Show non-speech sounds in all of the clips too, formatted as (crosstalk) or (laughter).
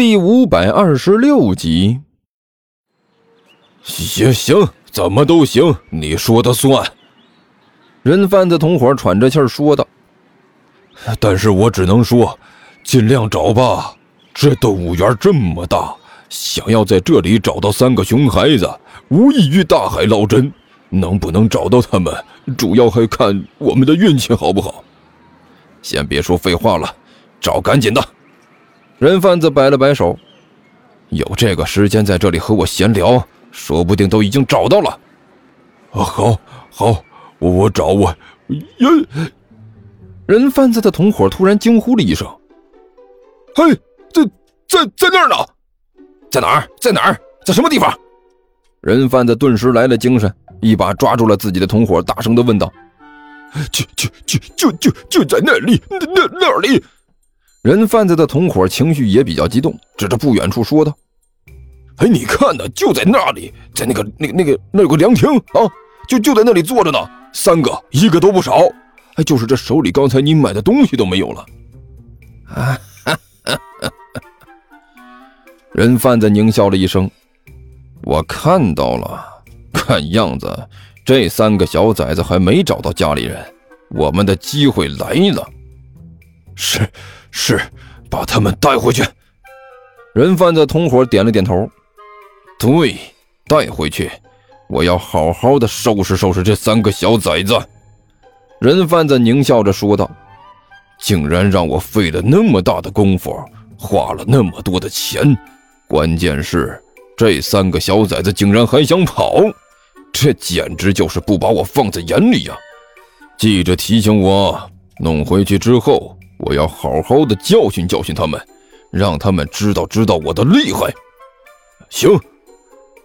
第五百二十六集。行行，怎么都行，你说的算。人贩子同伙喘着气儿说道：“但是我只能说，尽量找吧。这动物园这么大，想要在这里找到三个熊孩子，无异于大海捞针。能不能找到他们，主要还看我们的运气好不好。先别说废话了，找赶紧的。”人贩子摆了摆手：“有这个时间在这里和我闲聊，说不定都已经找到了。”啊，好，好。我我找我，呀！人贩子的同伙突然惊呼了一声：“嘿，在在在那儿呢，在哪儿？在哪儿？在什么地方？”人贩子顿时来了精神，一把抓住了自己的同伙，大声的问道：“就就就就就就在那里，那那那里！”人贩子的同伙情绪也比较激动，指着不远处说道：“哎，你看呢，就在那里，在那个那那个那有个凉亭啊，就就在那里坐着呢。”三个，一个都不少，哎，就是这手里刚才你买的东西都没有了。啊！(laughs) 人贩子狞笑了一声：“我看到了，看样子这三个小崽子还没找到家里人，我们的机会来了。”是是，把他们带回去。人贩子同伙点了点头：“对，带回去。”我要好好的收拾收拾这三个小崽子。”人贩子狞笑着说道，“竟然让我费了那么大的功夫，花了那么多的钱，关键是这三个小崽子竟然还想跑，这简直就是不把我放在眼里呀！记着提醒我，弄回去之后，我要好好的教训教训他们，让他们知道知道我的厉害。行。”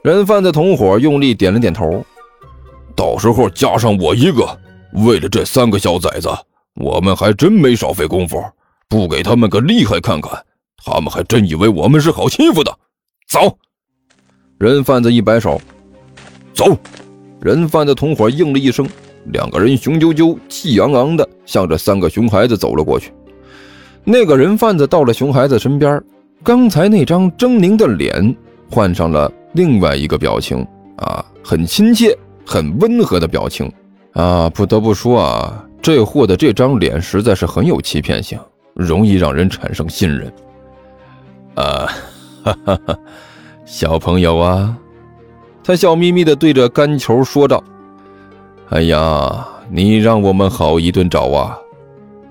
人贩子同伙用力点了点头，到时候加上我一个，为了这三个小崽子，我们还真没少费功夫。不给他们个厉害看看，他们还真以为我们是好欺负的。走！人贩子一摆手，走！人贩子同伙应了一声，两个人雄赳赳、气昂昂的向着三个熊孩子走了过去。那个人贩子到了熊孩子身边，刚才那张狰狞的脸换上了。另外一个表情啊，很亲切、很温和的表情啊，不得不说啊，这货的这张脸实在是很有欺骗性，容易让人产生信任。啊，哈哈哈，小朋友啊，他笑眯眯地对着干球说道：“哎呀，你让我们好一顿找啊！”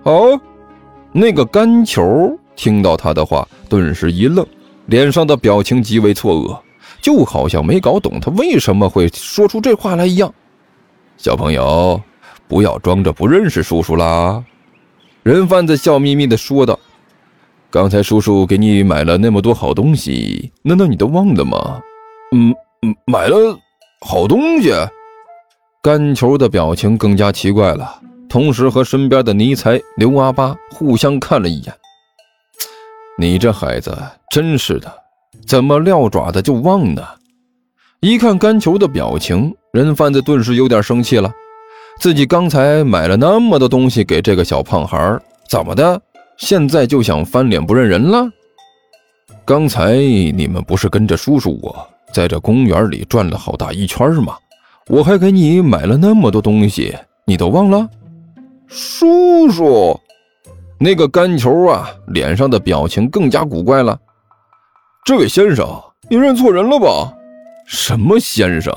哦，那个干球听到他的话，顿时一愣，脸上的表情极为错愕。就好像没搞懂他为什么会说出这话来一样。小朋友，不要装着不认识叔叔啦！人贩子笑眯眯地说道：“刚才叔叔给你买了那么多好东西，难道你都忘了吗？”“嗯嗯，买了好东西。”干球的表情更加奇怪了，同时和身边的尼才、刘阿八互相看了一眼。“你这孩子真是的。”怎么撂爪子就忘呢？一看甘球的表情，人贩子顿时有点生气了。自己刚才买了那么多东西给这个小胖孩，怎么的？现在就想翻脸不认人了？刚才你们不是跟着叔叔我在这公园里转了好大一圈吗？我还给你买了那么多东西，你都忘了？叔叔，那个干球啊，脸上的表情更加古怪了。这位先生，你认错人了吧？什么先生？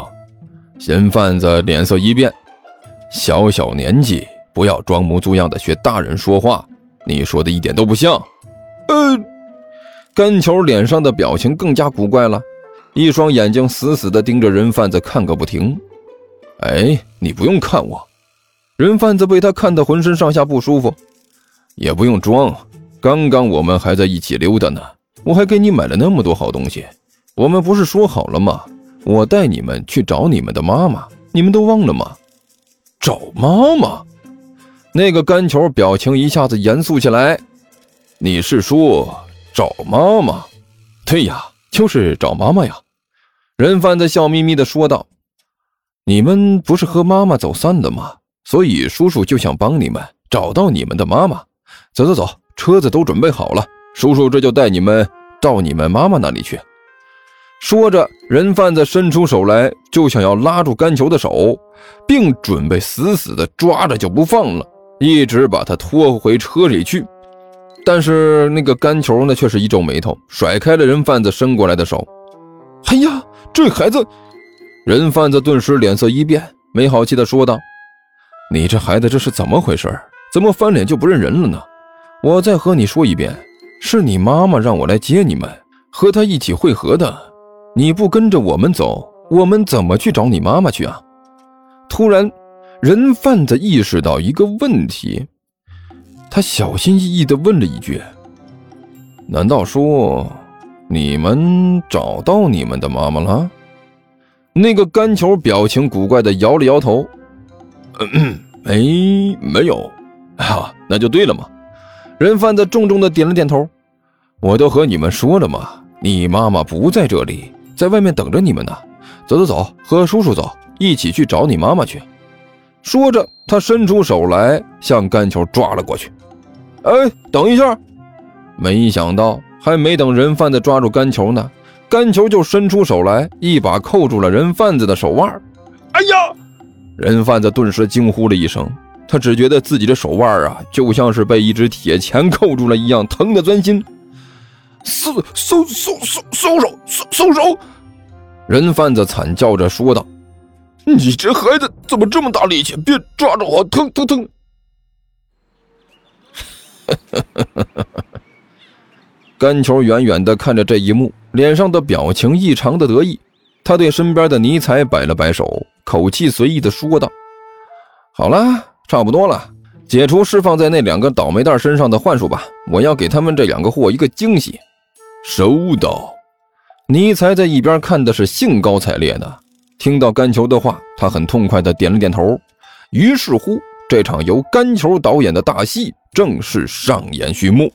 嫌贩子脸色一变，小小年纪不要装模作样的学大人说话，你说的一点都不像。呃，干球脸上的表情更加古怪了，一双眼睛死死的盯着人贩子看个不停。哎，你不用看我。人贩子被他看得浑身上下不舒服，也不用装，刚刚我们还在一起溜达呢。我还给你买了那么多好东西，我们不是说好了吗？我带你们去找你们的妈妈，你们都忘了吗？找妈妈？那个干球表情一下子严肃起来。你是说找妈妈？对呀，就是找妈妈呀。人贩子笑眯眯地说道：“你们不是和妈妈走散的吗？所以叔叔就想帮你们找到你们的妈妈。走走走，车子都准备好了。”叔叔这就带你们到你们妈妈那里去。”说着，人贩子伸出手来，就想要拉住甘球的手，并准备死死地抓着就不放了，一直把他拖回车里去。但是那个甘球呢，却是一皱眉头，甩开了人贩子伸过来的手。“哎呀，这孩子！”人贩子顿时脸色一变，没好气地说道：“你这孩子这是怎么回事？怎么翻脸就不认人了呢？我再和你说一遍，是你妈妈让我来接你们，和她一起会合的。”你不跟着我们走，我们怎么去找你妈妈去啊？突然，人贩子意识到一个问题，他小心翼翼地问了一句：“难道说你们找到你们的妈妈了？”那个干球表情古怪地摇了摇头：“没，(clears throat) 没有。”啊，那就对了嘛。人贩子重重的点了点头：“我都和你们说了嘛，你妈妈不在这里。”在外面等着你们呢，走走走，和叔叔走，一起去找你妈妈去。说着，他伸出手来，向干球抓了过去。哎，等一下！没想到，还没等人贩子抓住干球呢，干球就伸出手来，一把扣住了人贩子的手腕。哎呀！人贩子顿时惊呼了一声，他只觉得自己的手腕啊，就像是被一只铁钳扣住了一样，疼得钻心。松松松松松手，松松手！人贩子惨叫着说道：“你这孩子怎么这么大力气？别抓着我，疼疼疼！”甘 (laughs) 球远远的看着这一幕，脸上的表情异常的得意。他对身边的尼采摆了摆手，口气随意的说道：“好了，差不多了，解除释放在那两个倒霉蛋身上的幻术吧。我要给他们这两个货一个惊喜。”收到，尼才在一边看的是兴高采烈的。听到甘球的话，他很痛快的点了点头。于是乎，这场由甘球导演的大戏正式上演序幕。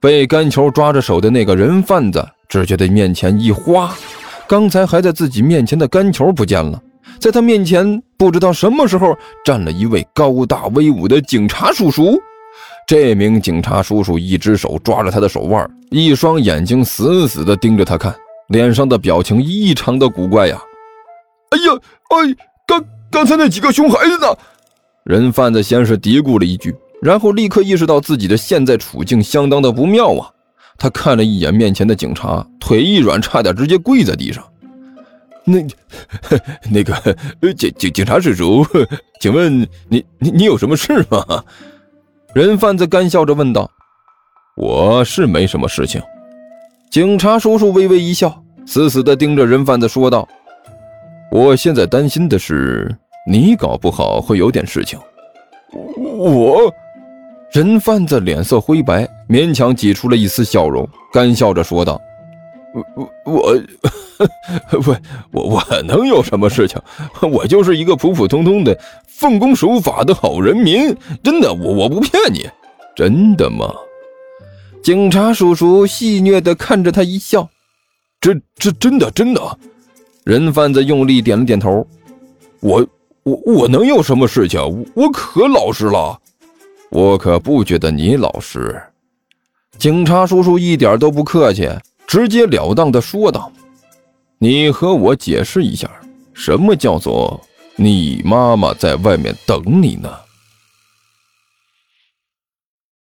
被甘球抓着手的那个人贩子只觉得面前一花，刚才还在自己面前的甘球不见了，在他面前不知道什么时候站了一位高大威武的警察叔叔。这名警察叔叔一只手抓着他的手腕，一双眼睛死死地盯着他看，脸上的表情异常的古怪呀！哎呀，哎，刚刚才那几个熊孩子呢？人贩子先是嘀咕了一句，然后立刻意识到自己的现在处境相当的不妙啊！他看了一眼面前的警察，腿一软，差点直接跪在地上。那，(laughs) 那个警警警察叔叔，请问你你你有什么事吗？人贩子干笑着问道：“我是没什么事情。”警察叔叔微微一笑，死死的盯着人贩子说道：“我现在担心的是，你搞不好会有点事情。”我，人贩子脸色灰白，勉强挤出了一丝笑容，干笑着说道：“我我 (laughs) 我我我能有什么事情？我就是一个普普通通的。”奉公守法的好人民，真的，我我不骗你，真的吗？警察叔叔戏谑的看着他一笑，这这真的真的。人贩子用力点了点头，我我我能有什么事情？我我可老实了，我可不觉得你老实。警察叔叔一点都不客气，直截了当的说道：“你和我解释一下，什么叫做？”你妈妈在外面等你呢。